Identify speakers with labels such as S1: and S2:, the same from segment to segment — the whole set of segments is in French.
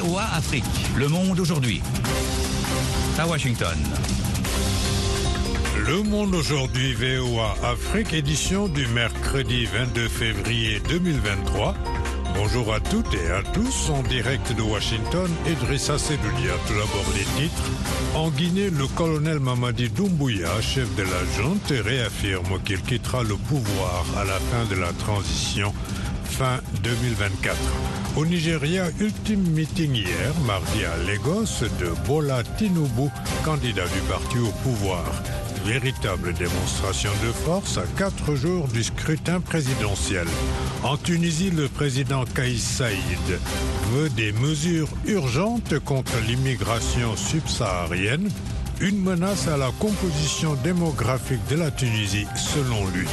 S1: VOA Afrique, le monde aujourd'hui. À Washington.
S2: Le monde aujourd'hui, VOA Afrique, édition du mercredi 22 février 2023. Bonjour à toutes et à tous, en direct de Washington, Idrissa Sedoudia. Tout d'abord les titres. En Guinée, le colonel Mamadi Doumbouya, chef de la junte, réaffirme qu'il quittera le pouvoir à la fin de la transition fin 2024. Au Nigeria, ultime meeting hier, mardi à Lagos, de Bola Tinubu, candidat du parti au pouvoir. Véritable démonstration de force à quatre jours du scrutin présidentiel. En Tunisie, le président Kaïs Saïd veut des mesures urgentes contre l'immigration subsaharienne, une menace à la composition démographique de la Tunisie selon lui.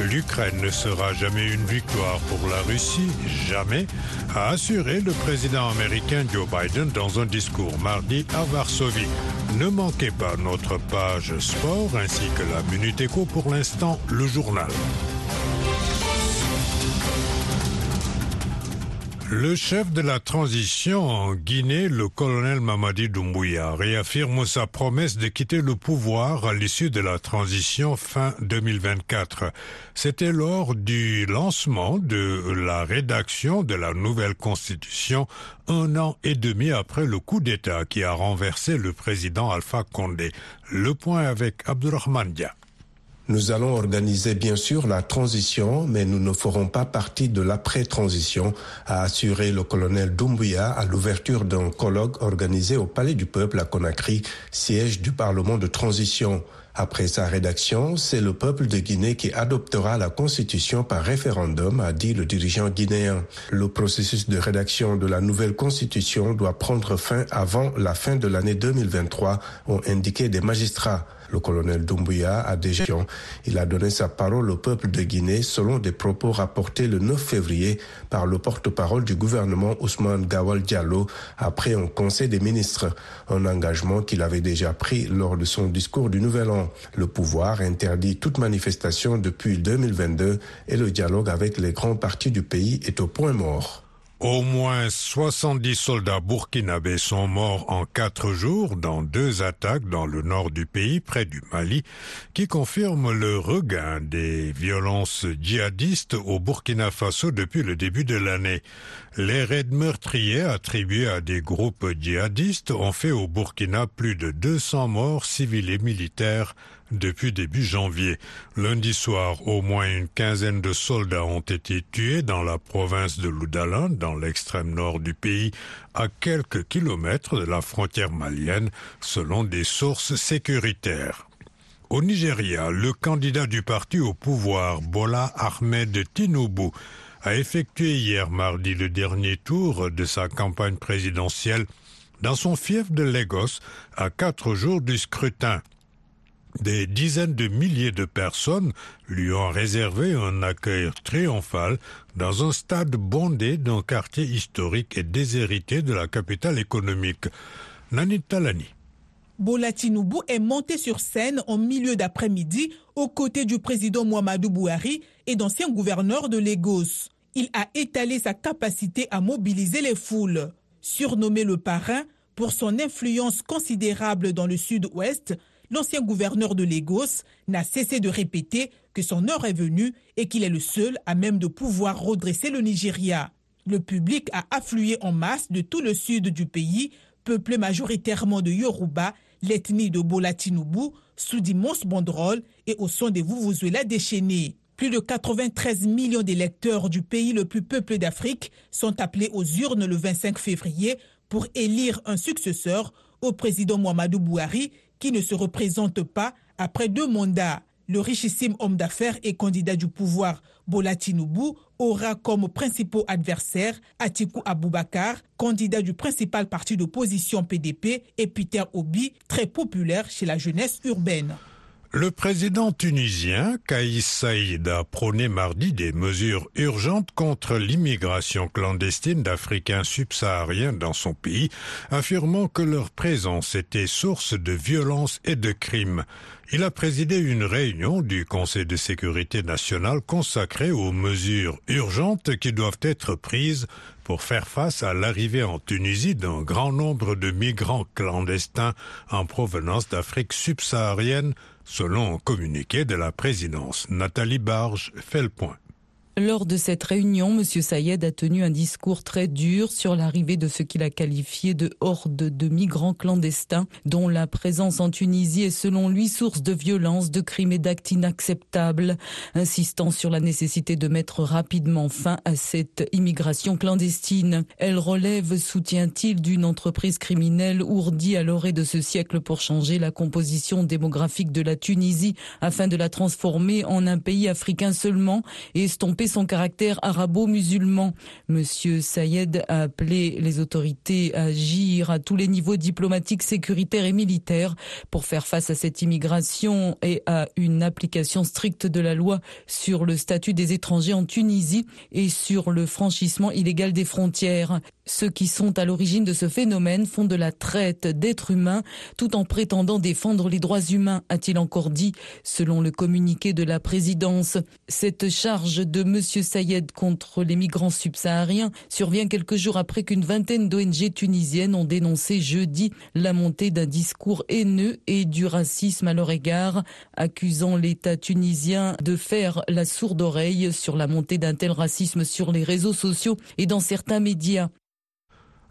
S2: L'Ukraine ne sera jamais une victoire pour la Russie, jamais, a assuré le président américain Joe Biden dans un discours mardi à Varsovie. Ne manquez pas notre page sport ainsi que la Minute Éco pour l'instant, le journal. Le chef de la transition en Guinée, le colonel Mamadi Doumbouya, réaffirme sa promesse de quitter le pouvoir à l'issue de la transition fin 2024. C'était lors du lancement de la rédaction de la nouvelle constitution un an et demi après le coup d'État qui a renversé le président Alpha Condé. Le point avec Abdurrahman Dia.
S3: Nous allons organiser bien sûr la transition, mais nous ne ferons pas partie de l'après-transition, a assuré le colonel Doumbouya à l'ouverture d'un colloque organisé au Palais du Peuple à Conakry, siège du Parlement de transition. Après sa rédaction, c'est le peuple de Guinée qui adoptera la constitution par référendum, a dit le dirigeant guinéen. Le processus de rédaction de la nouvelle constitution doit prendre fin avant la fin de l'année 2023, ont indiqué des magistrats. Le colonel Doumbouya a déjà il a donné sa parole au peuple de Guinée selon des propos rapportés le 9 février par le porte-parole du gouvernement Ousmane Gawal Diallo après un conseil des ministres, un engagement qu'il avait déjà pris lors de son discours du Nouvel An. Le pouvoir interdit toute manifestation depuis 2022 et le dialogue avec les grands partis du pays est au point mort.
S2: Au moins 70 soldats burkinabés sont morts en quatre jours dans deux attaques dans le nord du pays, près du Mali, qui confirment le regain des violences djihadistes au Burkina Faso depuis le début de l'année. Les raids meurtriers attribués à des groupes djihadistes ont fait au Burkina plus de 200 morts civils et militaires depuis début janvier. Lundi soir, au moins une quinzaine de soldats ont été tués dans la province de Loudalan, dans l'extrême nord du pays, à quelques kilomètres de la frontière malienne, selon des sources sécuritaires. Au Nigeria, le candidat du parti au pouvoir, Bola Ahmed Tinubu, a effectué hier mardi le dernier tour de sa campagne présidentielle dans son fief de Lagos à quatre jours du scrutin. Des dizaines de milliers de personnes lui ont réservé un accueil triomphal dans un stade bondé d'un quartier historique et déshérité de la capitale économique. Nani Talani.
S4: Bola Tinubu est monté sur scène en milieu d'après-midi aux côtés du président Muhammadu Buhari et d'anciens gouverneurs de Lagos. Il a étalé sa capacité à mobiliser les foules. Surnommé le parrain pour son influence considérable dans le sud-ouest, l'ancien gouverneur de Lagos n'a cessé de répéter que son heure est venue et qu'il est le seul à même de pouvoir redresser le Nigeria. Le public a afflué en masse de tout le sud du pays, peuplé majoritairement de Yoruba, l'ethnie de Bola Tinubu, sous d'immenses banderoles et au son des Vuvuzela déchaînés. Plus de 93 millions d'électeurs du pays le plus peuplé d'Afrique sont appelés aux urnes le 25 février pour élire un successeur au président Muhammadu Buhari qui ne se représente pas après deux mandats. Le richissime homme d'affaires et candidat du pouvoir Bola Tinubu aura comme principaux adversaires Atiku Abubakar, candidat du principal parti d'opposition PDP, et Peter Obi, très populaire chez la jeunesse urbaine.
S2: Le président tunisien Kaïs Saïd a prôné mardi des mesures urgentes contre l'immigration clandestine d'Africains subsahariens dans son pays, affirmant que leur présence était source de violence et de crimes. Il a présidé une réunion du Conseil de sécurité nationale consacrée aux mesures urgentes qui doivent être prises pour faire face à l'arrivée en Tunisie d'un grand nombre de migrants clandestins en provenance d'Afrique subsaharienne, selon un communiqué de la présidence. Nathalie Barge fait le point.
S5: Lors de cette réunion, M. Sayed a tenu un discours très dur sur l'arrivée de ce qu'il a qualifié de horde de migrants clandestins, dont la présence en Tunisie est selon lui source de violence, de crimes et d'actes inacceptables, insistant sur la nécessité de mettre rapidement fin à cette immigration clandestine. Elle relève, soutient-il, d'une entreprise criminelle ourdie à l'orée de ce siècle pour changer la composition démographique de la Tunisie afin de la transformer en un pays africain seulement et estomper son caractère arabo-musulman. Monsieur Sayed a appelé les autorités à agir à tous les niveaux diplomatiques, sécuritaires et militaires pour faire face à cette immigration et à une application stricte de la loi sur le statut des étrangers en Tunisie et sur le franchissement illégal des frontières. Ceux qui sont à l'origine de ce phénomène font de la traite d'êtres humains tout en prétendant défendre les droits humains, a-t-il encore dit, selon le communiqué de la présidence. Cette charge de M. Sayed contre les migrants subsahariens survient quelques jours après qu'une vingtaine d'ONG tunisiennes ont dénoncé jeudi la montée d'un discours haineux et du racisme à leur égard, accusant l'État tunisien de faire la sourde oreille sur la montée d'un tel racisme sur les réseaux sociaux et dans certains médias.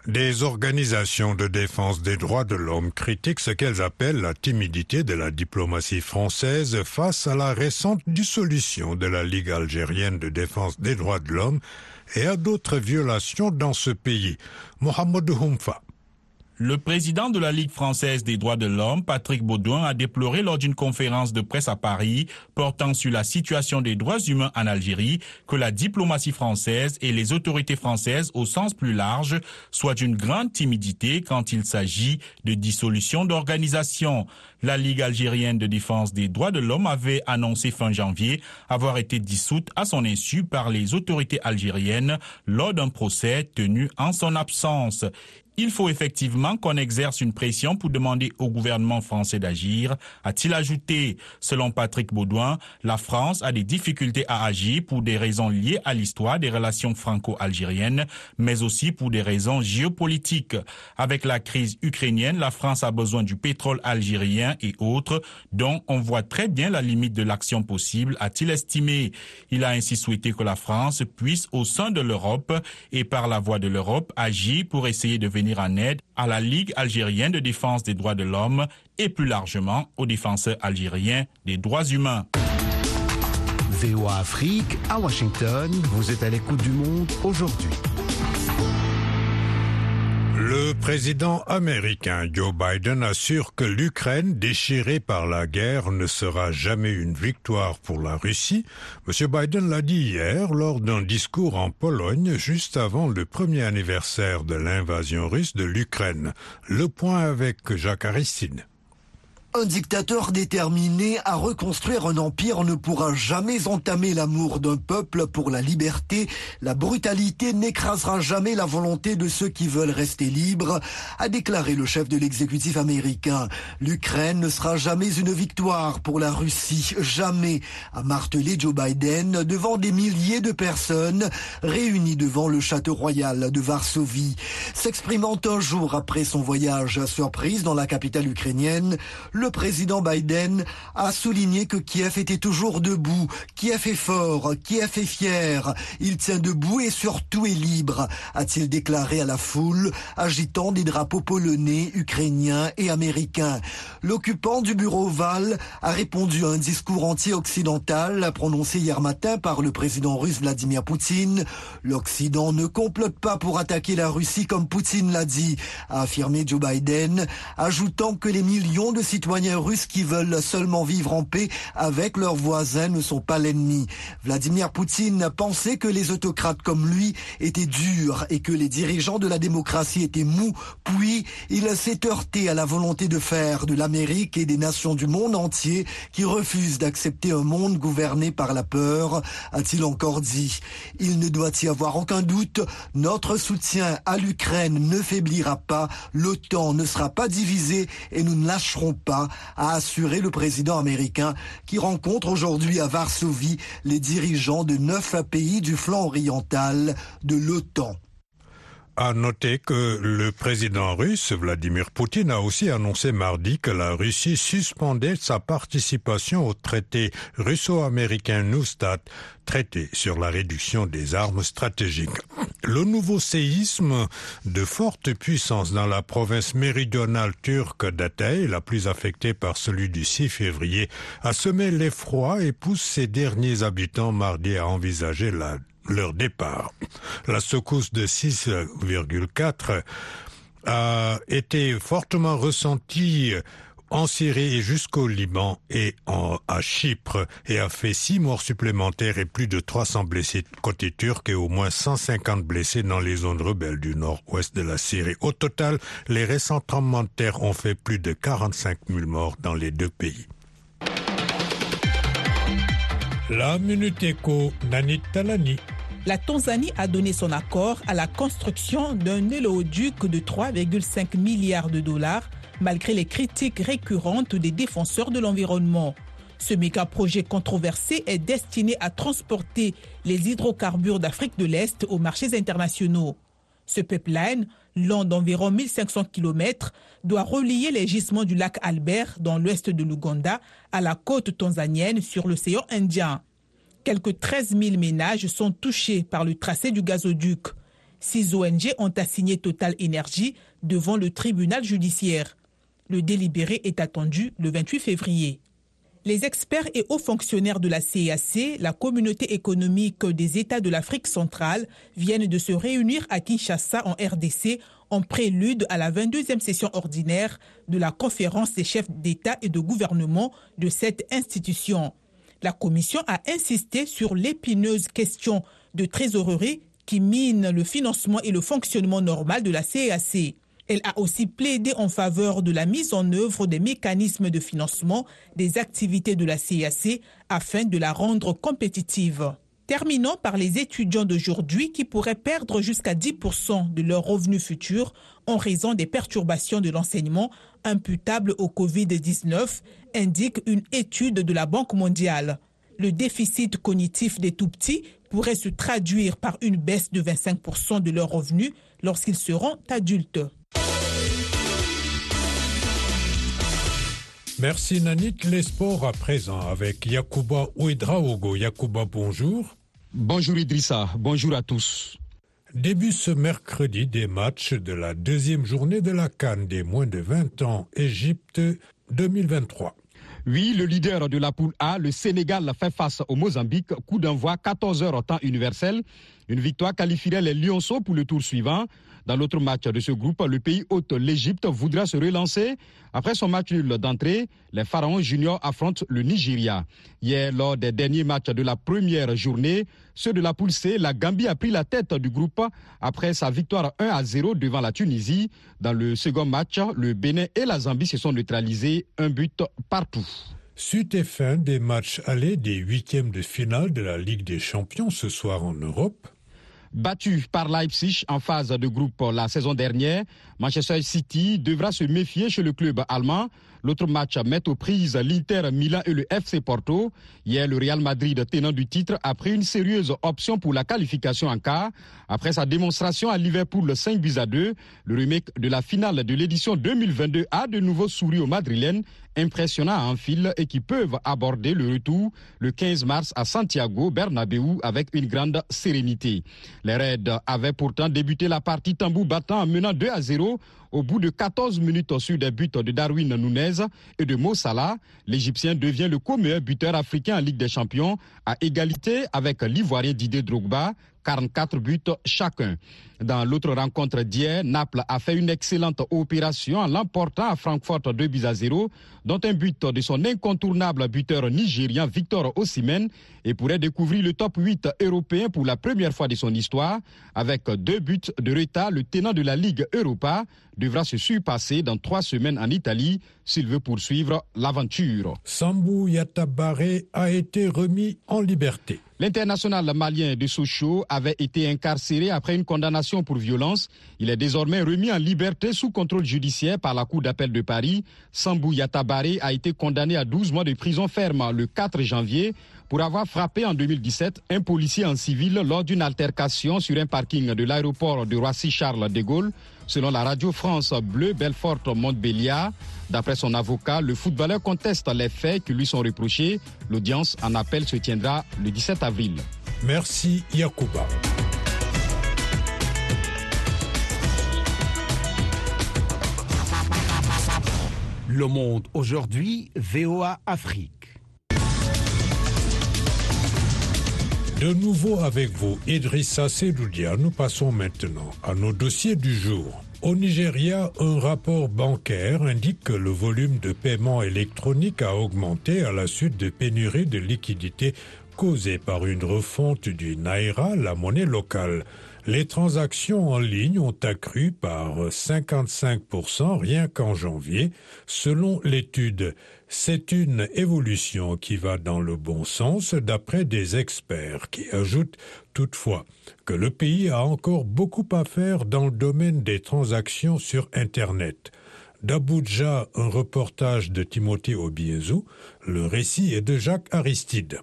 S2: Des organisations de défense des droits de l'homme critiquent ce qu'elles appellent la timidité de la diplomatie française face à la récente dissolution de la Ligue algérienne de défense des droits de l'homme et à d'autres violations dans ce pays. Mohamed Humfa.
S6: Le président de la Ligue française des droits de l'homme, Patrick Baudouin, a déploré lors d'une conférence de presse à Paris portant sur la situation des droits humains en Algérie que la diplomatie française et les autorités françaises au sens plus large soient d'une grande timidité quand il s'agit de dissolution d'organisations. La Ligue algérienne de défense des droits de l'homme avait annoncé fin janvier avoir été dissoute à son insu par les autorités algériennes lors d'un procès tenu en son absence. Il faut effectivement qu'on exerce une pression pour demander au gouvernement français d'agir, a-t-il ajouté. Selon Patrick Baudouin, la France a des difficultés à agir pour des raisons liées à l'histoire des relations franco-algériennes, mais aussi pour des raisons géopolitiques. Avec la crise ukrainienne, la France a besoin du pétrole algérien et autres, dont on voit très bien la limite de l'action possible, a-t-il estimé. Il a ainsi souhaité que la France puisse, au sein de l'Europe et par la voie de l'Europe, agir pour essayer de venir en aide à la Ligue algérienne de défense des droits de l'homme et plus largement aux défenseurs algériens des droits humains.
S7: VOA Afrique à Washington, vous êtes à l'écoute du monde aujourd'hui.
S2: Le président américain Joe Biden assure que l'Ukraine, déchirée par la guerre, ne sera jamais une victoire pour la Russie. M. Biden l'a dit hier lors d'un discours en Pologne juste avant le premier anniversaire de l'invasion russe de l'Ukraine. Le point avec Jacques Aristide.
S8: Un dictateur déterminé à reconstruire un empire ne pourra jamais entamer l'amour d'un peuple pour la liberté. La brutalité n'écrasera jamais la volonté de ceux qui veulent rester libres, a déclaré le chef de l'exécutif américain. L'Ukraine ne sera jamais une victoire pour la Russie, jamais, a martelé Joe Biden devant des milliers de personnes réunies devant le château royal de Varsovie. S'exprimant un jour après son voyage à surprise dans la capitale ukrainienne, président Biden a souligné que Kiev était toujours debout, Kiev est fort, Kiev est fier, il tient debout et surtout est libre, a-t-il déclaré à la foule, agitant des drapeaux polonais, ukrainiens et américains. L'occupant du bureau Val a répondu à un discours anti-occidental prononcé hier matin par le président russe Vladimir Poutine. L'Occident ne complote pas pour attaquer la Russie comme Poutine l'a dit, a affirmé Joe Biden, ajoutant que les millions de citoyens citoyens russes qui veulent seulement vivre en paix avec leurs voisins ne sont pas l'ennemi. Vladimir Poutine pensait que les autocrates comme lui étaient durs et que les dirigeants de la démocratie étaient mous, puis il s'est heurté à la volonté de faire de l'Amérique et des nations du monde entier qui refusent d'accepter un monde gouverné par la peur, a-t-il encore dit. Il ne doit y avoir aucun doute, notre soutien à l'Ukraine ne faiblira pas, l'OTAN ne sera pas divisé et nous ne lâcherons pas a assuré le président américain qui rencontre aujourd'hui à Varsovie les dirigeants de neuf pays du flanc oriental de l'OTAN.
S2: À noter que le président russe Vladimir Poutine a aussi annoncé mardi que la Russie suspendait sa participation au traité russo-américain NUSTAT, traité sur la réduction des armes stratégiques. Le nouveau séisme de forte puissance dans la province méridionale turque d'Atay, la plus affectée par celui du 6 février, a semé l'effroi et pousse ses derniers habitants mardi à envisager la leur départ. La secousse de 6,4 a été fortement ressentie en Syrie et jusqu'au Liban et à Chypre et a fait six morts supplémentaires et plus de 300 blessés côté turc et au moins 150 blessés dans les zones rebelles du nord-ouest de la Syrie. Au total, les récents tremblements de terre ont fait plus de 45 000 morts dans les deux pays. La Minute Éco, Nanit Talani
S4: la Tanzanie a donné son accord à la construction d'un éléoduc de 3,5 milliards de dollars, malgré les critiques récurrentes des défenseurs de l'environnement. Ce méga-projet controversé est destiné à transporter les hydrocarbures d'Afrique de l'Est aux marchés internationaux. Ce pipeline, long d'environ 1500 km, doit relier les gisements du lac Albert dans l'ouest de l'Ouganda à la côte tanzanienne sur l'océan Indien. Quelques 13 000 ménages sont touchés par le tracé du gazoduc. Six ONG ont assigné Total Énergie devant le tribunal judiciaire. Le délibéré est attendu le 28 février. Les experts et hauts fonctionnaires de la CAC, la communauté économique des États de l'Afrique centrale, viennent de se réunir à Kinshasa en RDC en prélude à la 22e session ordinaire de la conférence des chefs d'État et de gouvernement de cette institution. La Commission a insisté sur l'épineuse question de trésorerie qui mine le financement et le fonctionnement normal de la CAC. Elle a aussi plaidé en faveur de la mise en œuvre des mécanismes de financement des activités de la CAC afin de la rendre compétitive. Terminons par les étudiants d'aujourd'hui qui pourraient perdre jusqu'à 10% de leurs revenus futurs en raison des perturbations de l'enseignement imputables au Covid-19, indique une étude de la Banque mondiale. Le déficit cognitif des tout-petits pourrait se traduire par une baisse de 25% de leurs revenus lorsqu'ils seront adultes.
S2: Merci Nanit. Les sports à présent avec Yakuba Ouedraogo. Yakuba, bonjour.
S9: Bonjour Idrissa, bonjour à tous.
S2: Début ce mercredi des matchs de la deuxième journée de la Cannes des moins de 20 ans, Égypte 2023.
S9: Oui, le leader de la poule A, le Sénégal, fait face au Mozambique. Coup d'envoi 14 heures au temps universel. Une victoire qualifierait les Lyonceaux pour le tour suivant. Dans l'autre match de ce groupe, le pays hôte, l'Égypte, voudra se relancer. Après son match nul d'entrée, les Pharaons juniors affrontent le Nigeria. Hier, lors des derniers matchs de la première journée, ceux de la poule C, la Gambie a pris la tête du groupe après sa victoire 1 à 0 devant la Tunisie. Dans le second match, le Bénin et la Zambie se sont neutralisés, un but partout.
S2: Suite et fin des matchs allés des huitièmes de finale de la Ligue des Champions ce soir en Europe.
S9: Battu par Leipzig en phase de groupe la saison dernière, Manchester City devra se méfier chez le club allemand. L'autre match met aux prises l'Inter Milan et le FC Porto. Hier, le Real Madrid, tenant du titre, a pris une sérieuse option pour la qualification en quart. Après sa démonstration à Liverpool 5 buts à 2, le remake de la finale de l'édition 2022 a de nouveau souri aux Madrilènes impressionnants en fil et qui peuvent aborder le retour le 15 mars à Santiago Bernabéu avec une grande sérénité. Les Reds avaient pourtant débuté la partie tambour battant en menant 2 à 0 au bout de 14 minutes sur des buts de Darwin Nunez et de Mo Salah. L'Égyptien devient le co-meilleur buteur africain en Ligue des Champions à égalité avec l'Ivoirien Didier Drogba 44 buts chacun. Dans l'autre rencontre d'hier, Naples a fait une excellente opération en l'emportant à Francfort 2 buts à 0, dont un but de son incontournable buteur nigérien Victor Osimhen et pourrait découvrir le top 8 européen pour la première fois de son histoire. Avec deux buts de retard, le tenant de la Ligue Europa devra se surpasser dans trois semaines en Italie s'il veut poursuivre l'aventure.
S2: Sambou Yatabare a été remis en liberté.
S9: L'international malien de Sochaux avait été incarcéré après une condamnation pour violence. Il est désormais remis en liberté sous contrôle judiciaire par la Cour d'appel de Paris. Sambou Yatabare a été condamné à 12 mois de prison ferme le 4 janvier pour avoir frappé en 2017 un policier en civil lors d'une altercation sur un parking de l'aéroport de Roissy-Charles de Gaulle. Selon la radio France Bleu Belfort Montbéliard, d'après son avocat, le footballeur conteste les faits qui lui sont reprochés. L'audience en appel se tiendra le 17 avril.
S2: Merci Yacouba.
S7: Le monde aujourd'hui, VOA Afrique.
S2: De nouveau avec vous, Idrissa Sedoudia, nous passons maintenant à nos dossiers du jour. Au Nigeria, un rapport bancaire indique que le volume de paiement électronique a augmenté à la suite de pénuries de liquidités causées par une refonte du Naira, la monnaie locale. Les transactions en ligne ont accru par 55% rien qu'en janvier, selon l'étude. C'est une évolution qui va dans le bon sens d'après des experts qui ajoutent toutefois que le pays a encore beaucoup à faire dans le domaine des transactions sur Internet. D'Abuja, un reportage de Timothée Obiezou, le récit est de Jacques Aristide.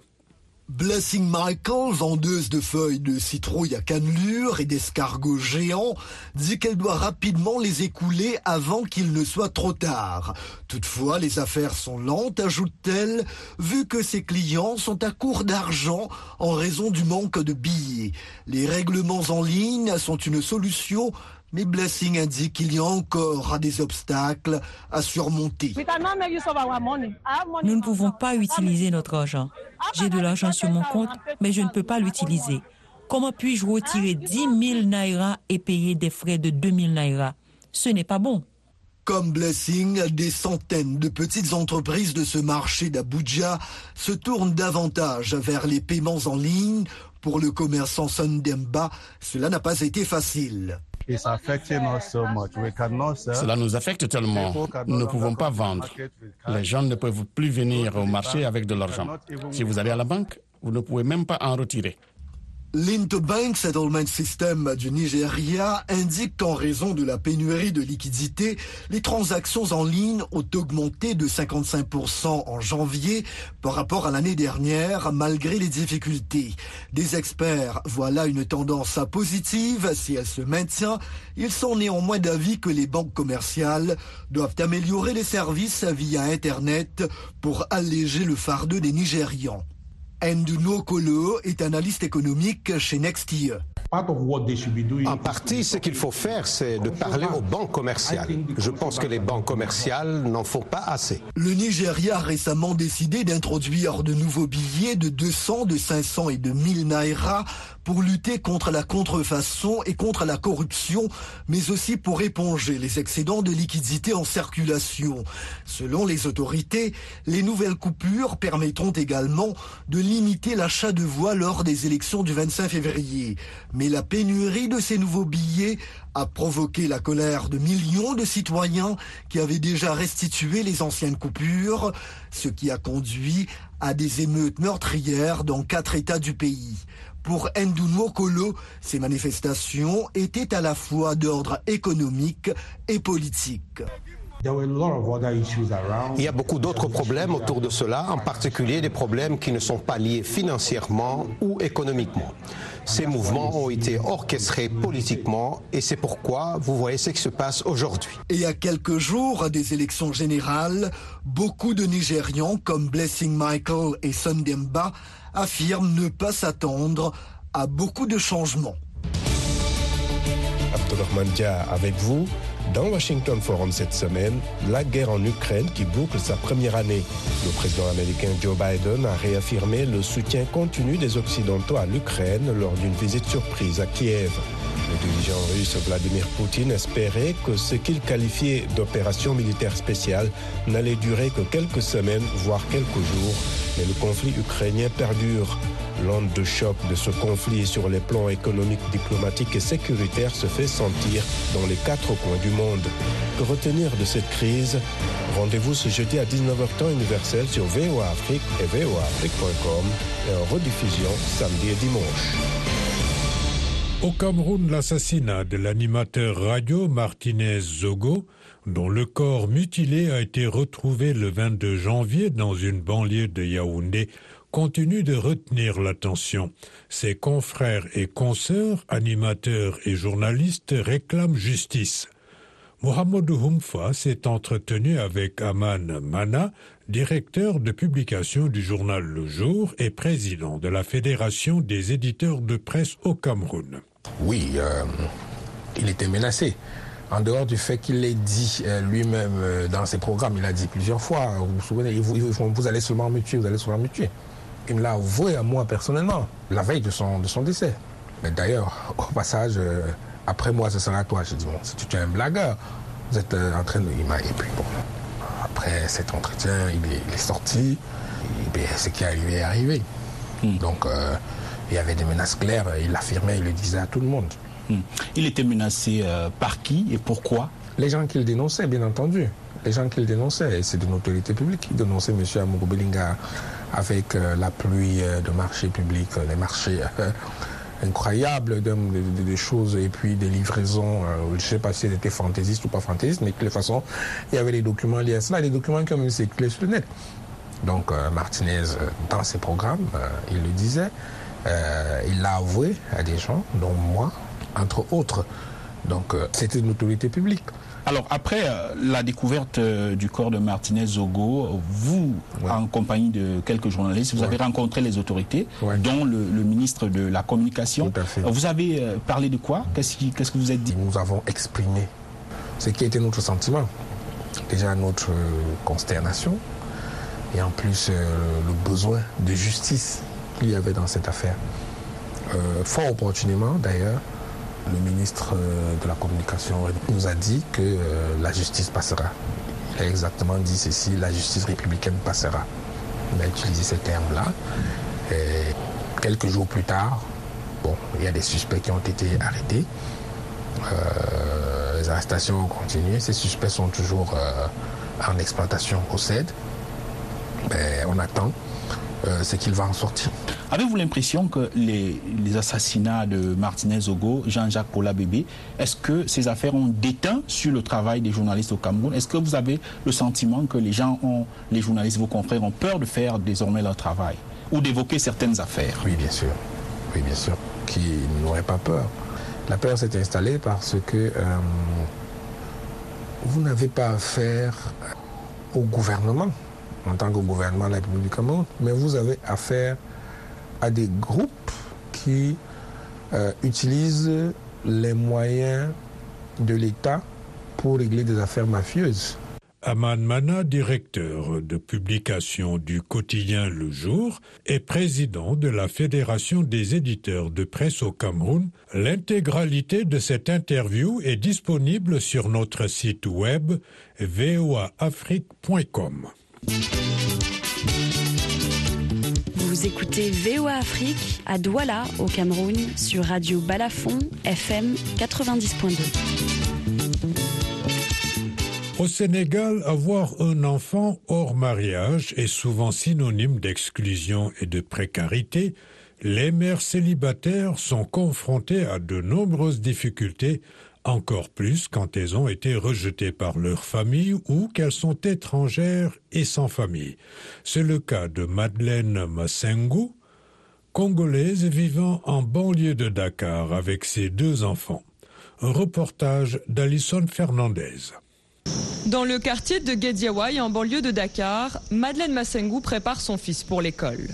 S8: Blessing Michael, vendeuse de feuilles de citrouille à cannelure et d'escargots géants, dit qu'elle doit rapidement les écouler avant qu'il ne soit trop tard. Toutefois, les affaires sont lentes, ajoute-t-elle, vu que ses clients sont à court d'argent en raison du manque de billets. Les règlements en ligne sont une solution, mais Blessing indique qu'il y a encore des obstacles à surmonter.
S10: Nous ne pouvons pas utiliser notre argent. J'ai de l'argent sur mon compte, mais je ne peux pas l'utiliser. Comment puis-je retirer 10 000 naira et payer des frais de 2 000 naira? Ce n'est pas bon.
S8: Comme Blessing, des centaines de petites entreprises de ce marché d'Abuja se tournent davantage vers les paiements en ligne. Pour le commerçant Sundemba, cela n'a pas été facile.
S11: Cela nous affecte tellement. Nous ne pouvons pas vendre. Les gens ne peuvent plus venir au marché avec de l'argent. Si vous allez à la banque, vous ne pouvez même pas en retirer.
S8: L'Interbank Settlement System du Nigeria indique qu'en raison de la pénurie de liquidités, les transactions en ligne ont augmenté de 55% en janvier par rapport à l'année dernière, malgré les difficultés. Des experts voient là une tendance positive si elle se maintient. Ils sont néanmoins d'avis que les banques commerciales doivent améliorer les services via Internet pour alléger le fardeau des Nigérians. Nduno Kolo est analyste économique chez Nextier.
S12: En partie, ce qu'il faut faire, c'est de parler aux banques commerciales. Je pense que les banques commerciales n'en font pas assez.
S8: Le Nigeria a récemment décidé d'introduire de nouveaux billets de 200, de 500 et de 1000 naira pour lutter contre la contrefaçon et contre la corruption, mais aussi pour éponger les excédents de liquidités en circulation. Selon les autorités, les nouvelles coupures permettront également de limiter l'achat de voix lors des élections du 25 février. Mais la pénurie de ces nouveaux billets a provoqué la colère de millions de citoyens qui avaient déjà restitué les anciennes coupures, ce qui a conduit à des émeutes meurtrières dans quatre États du pays. Pour Kolo, ces manifestations étaient à la fois d'ordre économique et politique.
S12: Il y a beaucoup d'autres problèmes autour de cela, en particulier des problèmes qui ne sont pas liés financièrement ou économiquement. Ces mouvements ont été orchestrés politiquement et c'est pourquoi vous voyez ce qui se passe aujourd'hui.
S8: Et à quelques jours des élections générales, beaucoup de Nigérians comme Blessing Michael et Sundemba affirment ne pas s'attendre à beaucoup de changements.
S3: Abdelrahman Dia avec vous. Dans Washington Forum cette semaine, la guerre en Ukraine qui boucle sa première année. Le président américain Joe Biden a réaffirmé le soutien continu des Occidentaux à l'Ukraine lors d'une visite surprise à Kiev. Le dirigeant russe Vladimir Poutine espérait que ce qu'il qualifiait d'opération militaire spéciale n'allait durer que quelques semaines, voire quelques jours, mais le conflit ukrainien perdure. L'onde de choc de ce conflit sur les plans économiques, diplomatiques et sécuritaires se fait sentir dans les quatre coins du monde. Que retenir de cette crise? Rendez-vous ce jeudi à 19h temps universel sur VOA Afrique et voaafrique.com et en rediffusion samedi et dimanche.
S2: Au Cameroun, l'assassinat de l'animateur radio Martinez Zogo, dont le corps mutilé a été retrouvé le 22 janvier dans une banlieue de Yaoundé, continue de retenir l'attention. Ses confrères et consoeurs, animateurs et journalistes réclament justice. Mohamedou Humfa s'est entretenu avec Aman Mana, directeur de publication du journal Le Jour et président de la Fédération des éditeurs de presse au Cameroun.
S13: Oui, euh, il était menacé. En dehors du fait qu'il l'ait dit euh, lui-même euh, dans ses programmes, il a dit plusieurs fois, vous vous souvenez, vous, vous allez seulement me tuer, vous allez seulement me tuer il me l'a avoué à moi personnellement, la veille de son, de son décès. Mais d'ailleurs, au passage, euh, après moi, ce sera toi. J'ai dit, bon, si tu es un blagueur, vous êtes euh, en train de... Il et puis bon, après cet entretien, il est, sorti, et ce qui est arrivé est arrivé. Hmm. Donc, euh, il y avait des menaces claires, il l'affirmait, il le disait à tout le monde.
S6: Hmm. Il était menacé par qui et pourquoi?
S13: Les gens qu'il dénonçait, bien entendu. Les gens qu'il dénonçait, c'est de autorité publique. Il dénonçait M. Amogo Belinga avec euh, la pluie euh, de marchés publics, euh, des marchés incroyables de, choses et puis des livraisons, je ne sais pas si c'était fantaisiste ou pas fantaisiste, mais de toute façon, il y avait des documents liés à cela, des documents qui ont même circulé sur le net. Donc Martinez, dans ses programmes, il le disait, il l'a avoué à des gens, dont moi, entre autres. Donc c'était une autorité publique.
S6: Alors après euh, la découverte euh, du corps de Martinez Zogo, vous, en compagnie de quelques journalistes, vous avez rencontré les autorités, dont le, ministre de la Communication. Vous avez euh, parlé de quoi? Qu'est-ce que vous êtes dit?
S13: Nous avons exprimé ce qui était notre sentiment. Déjà notre consternation et en plus le besoin de justice qu'il y avait dans cette affaire. fort opportunément d'ailleurs, le ministre euh, de la Communication nous a dit que euh, la justice passera. Il a exactement dit ceci, la justice républicaine passera. Il a utilisé ces termes-là. Quelques jours plus tard, bon, il y a des suspects qui ont été arrêtés. Euh, les arrestations ont continué. Ces suspects sont toujours en exploitation au CED. On attend ce qu'il va en sortir.
S6: Avez-vous l'impression que les, assassinats de Martinez Ogo, Jean-Jacques Paula Bébé, est-ce que ces affaires ont déteint sur le travail des journalistes au Cameroun? Est-ce que vous avez le sentiment que les gens ont, les journalistes, vos confrères, ont peur de faire désormais leur travail ou d'évoquer certaines affaires?
S13: Oui, bien sûr. Oui, bien sûr. Qui n'aurait pas peur. La peur s'est installée parce que euh, vous n'avez pas affaire au gouvernement en tant que gouvernement de la République du Cameroun, mais vous avez affaire à des groupes qui euh, utilisent les moyens de l'État pour régler des affaires mafieuses.
S2: Aman Mana, directeur de publication du quotidien Le Jour et président de la Fédération des éditeurs de presse au Cameroun, l'intégralité de cette interview est disponible sur notre site web voaafrique.com.
S14: Vous écoutez VOA Afrique à Douala, au Cameroun, sur Radio Balafon, FM 90.2.
S2: Au Sénégal, avoir un enfant hors mariage est souvent synonyme d'exclusion et de précarité. Les mères célibataires sont confrontées à de nombreuses difficultés encore plus quand elles ont été rejetées par leur famille ou qu'elles sont étrangères et sans famille. C'est le cas de Madeleine Massengu, congolaise vivant en banlieue de Dakar avec ses deux enfants. Un reportage d'Alison Fernandez.
S15: Dans le quartier de Gediawai, en banlieue de Dakar, Madeleine Massengu prépare son fils pour l'école.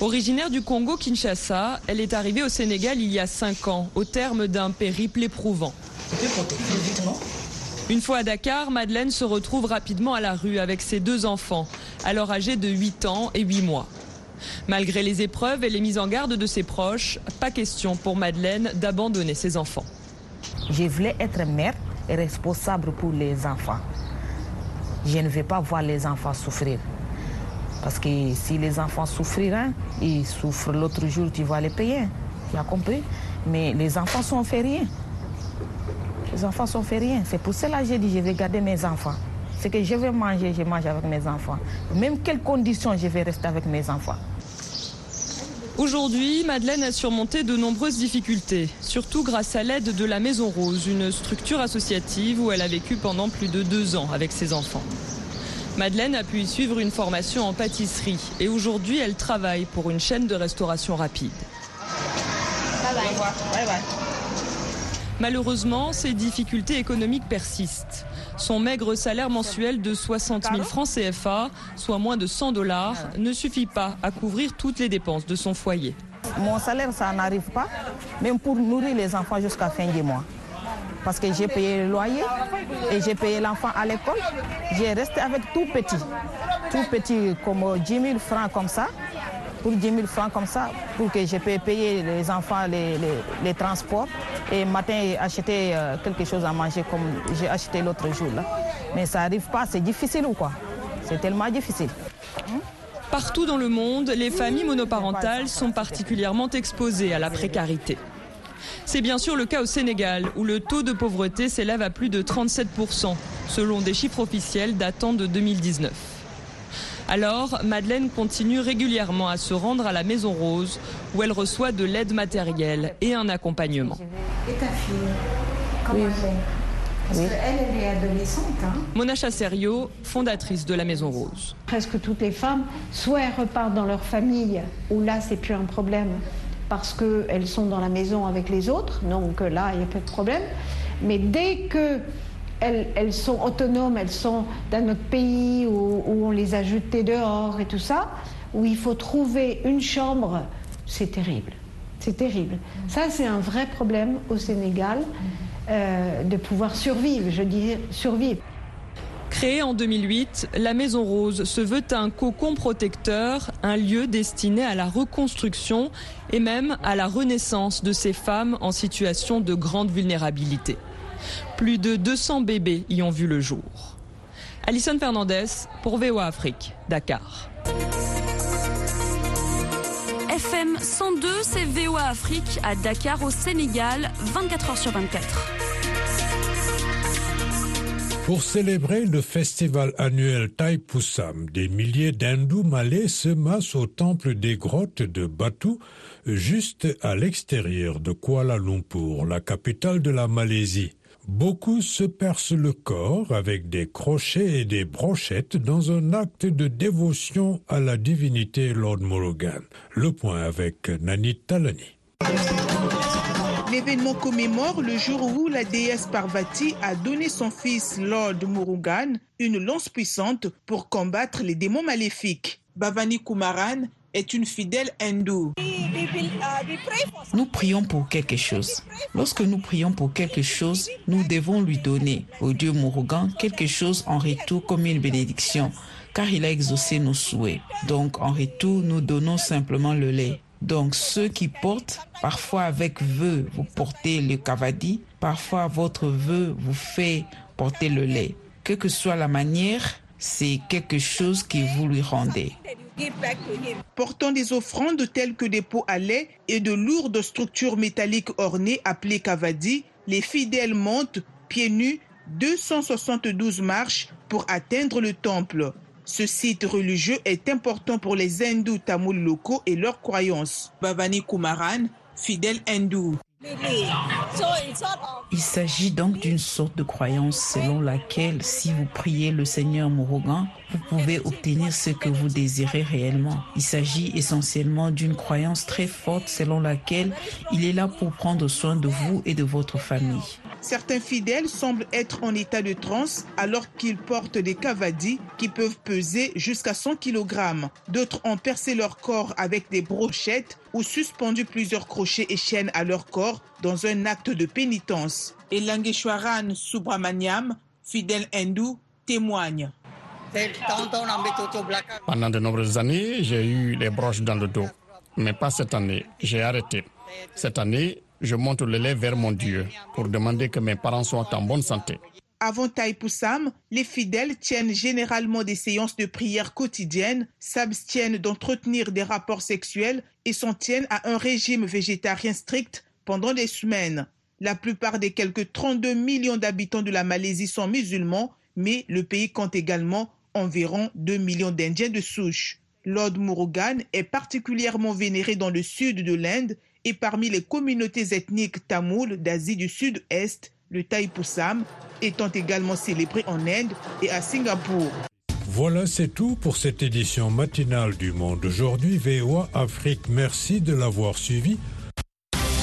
S15: Originaire du Congo Kinshasa, elle est arrivée au Sénégal il y a cinq ans, au terme d'un périple éprouvant. Une fois à Dakar, Madeleine se retrouve rapidement à la rue avec ses deux enfants, alors âgés de 8 ans et 8 mois. Malgré les épreuves et les mises en garde de ses proches, pas question pour Madeleine d'abandonner ses enfants.
S16: Je voulais être mère et responsable pour les enfants. Je ne veux pas voir les enfants souffrir. Parce que si les enfants souffriraient, ils souffrent l'autre jour, tu vas les payer. Tu as compris? Mais les enfants sont fait rien. Les enfants sont fait rien. C'est pour cela que j'ai dit je vais garder mes enfants. Ce que je vais manger, je mange avec mes enfants. Même quelles conditions, je vais rester avec mes enfants.
S15: Aujourd'hui, Madeleine a surmonté de nombreuses difficultés, surtout grâce à l'aide de la Maison Rose, une structure associative où elle a vécu pendant plus de deux ans avec ses enfants. Madeleine a pu y suivre une formation en pâtisserie et aujourd'hui elle travaille pour une chaîne de restauration rapide. Malheureusement, ces difficultés économiques persistent. Son maigre salaire mensuel de 60 000 francs CFA, soit moins de 100 dollars, ne suffit pas à couvrir toutes les dépenses de son foyer.
S16: Mon salaire, ça n'arrive pas, même pour nourrir les enfants jusqu'à fin du mois. Parce que j'ai payé le loyer et j'ai payé l'enfant à l'école. J'ai resté avec tout petit, tout petit, comme 10 000 francs comme ça pour 10 000 francs comme ça, pour que je puisse payer les enfants les, transports et matin acheter euh, quelque chose à manger comme j'ai acheté l'autre jour. Là. Mais ça n'arrive pas, c'est difficile ou quoi? C'est tellement difficile.
S15: Partout dans le monde, les familles monoparentales sont particulièrement exposées à la précarité. C'est bien sûr le cas au Sénégal, où le taux de pauvreté s'élève à plus de 37%, selon des chiffres officiels datant de 2019. Alors, Madeleine continue régulièrement à se rendre à la Maison Rose, où elle reçoit de l'aide matérielle et un accompagnement.
S17: Et ta fille Comment elle parce qu'elle, elle est adolescente. Hein.
S15: Mona Chasserio, fondatrice de la Maison Rose.
S17: Presque toutes les femmes, soit elles repartent dans leur famille, où là, c'est plus un problème, parce qu'elles sont dans la maison avec les autres, donc là, il n'y a pas de problème. Mais dès que elles, sont autonomes, elles sont dans notre pays où, on les a jetées dehors et tout ça, où il faut trouver une chambre, c'est terrible. C'est terrible. Ça, c'est un vrai problème au Sénégal euh, de pouvoir survivre, je dis survivre.
S15: Créée en 2008, la Maison Rose se veut un cocon protecteur, un lieu destiné à la reconstruction et même à la renaissance de ces femmes en situation de grande vulnérabilité. Plus de 200 bébés y ont vu le jour. Alison Fernandez pour VOA Afrique, Dakar.
S14: FM 102, c'est VOA Afrique à Dakar au Sénégal, 24 heures sur 24.
S2: Pour célébrer le festival annuel Taipusam, des milliers d'hindous malais se massent au temple des grottes de Batu, juste à l'extérieur de Kuala Lumpur, la capitale de la Malaisie. Beaucoup se percent le corps avec des crochets et des brochettes dans un acte de dévotion à la divinité Lord Murugan. Le point avec Nani Talani.
S4: L'événement commémore le jour où la déesse Parvati a donné son fils Lord Murugan une lance puissante pour combattre les démons maléfiques. Bhavani Kumaran est une fidèle hindoue.
S18: Nous prions pour quelque chose. Lorsque nous prions pour quelque chose, nous devons lui donner au Dieu Murugan quelque chose en retour comme une bénédiction, car il a exaucé nos souhaits. Donc en retour, nous donnons simplement le lait. Donc ceux qui portent, parfois avec vœu, vous portez le kavadi, parfois votre vœu vous fait porter le lait. Quelle que soit la manière, c'est quelque chose que vous lui rendez.
S4: Portant des offrandes telles que des pots à lait et de lourdes structures métalliques ornées appelées kavadi, les fidèles montent pieds nus 272 marches pour atteindre le temple. Ce site religieux est important pour les hindous tamouls locaux et leurs croyances. Bhavani Kumaran, fidèle hindou.
S18: Il s'agit donc d'une sorte de croyance selon laquelle si vous priez le Seigneur Murugan, vous pouvez obtenir ce que vous désirez réellement. Il s'agit essentiellement d'une croyance très forte selon laquelle il est là pour prendre soin de vous et de votre famille.
S4: Certains fidèles semblent être en état de transe alors qu'ils portent des cavadis qui peuvent peser jusqu'à 100 kg. D'autres ont percé leur corps avec des brochettes ou suspendu plusieurs crochets et chaînes à leur corps dans un acte de pénitence. Et Langeshwaran Subramaniam, fidèle hindou, témoigne.
S11: Pendant de nombreuses années, j'ai eu les broches dans le dos. Mais pas cette année. J'ai arrêté. Cette année, je monte le lait vers mon Dieu pour demander que mes parents soient en bonne santé.
S4: Avant Taipusam, les fidèles tiennent généralement des séances de prière quotidiennes, s'abstiennent d'entretenir des rapports sexuels et s'en tiennent à un régime végétarien strict pendant des semaines. La plupart des quelques 32 millions d'habitants de la Malaisie sont musulmans, mais le pays compte également environ 2 millions d'Indiens de souche. Lord Murugan est particulièrement vénéré dans le sud de l'Inde et parmi les communautés ethniques tamoules d'Asie du Sud-Est, le Thaipusam étant également célébré en Inde et à Singapour.
S2: Voilà, c'est tout pour cette édition matinale du Monde. Aujourd'hui, VOA Afrique, merci de l'avoir suivi.